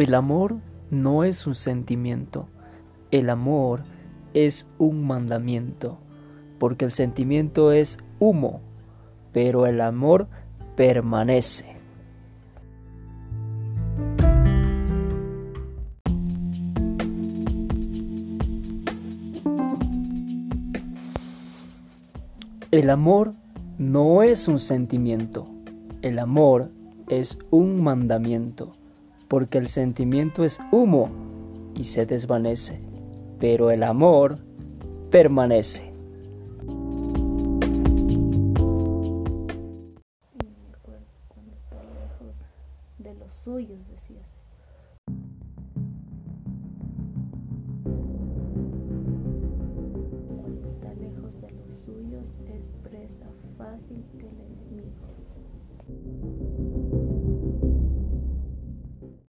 El amor no es un sentimiento, el amor es un mandamiento, porque el sentimiento es humo, pero el amor permanece. El amor no es un sentimiento, el amor es un mandamiento, porque el sentimiento es humo y se desvanece, pero el amor permanece. Cuando está lejos de los suyos, decías. Cuando está lejos de los suyos es presa fácil del enemigo.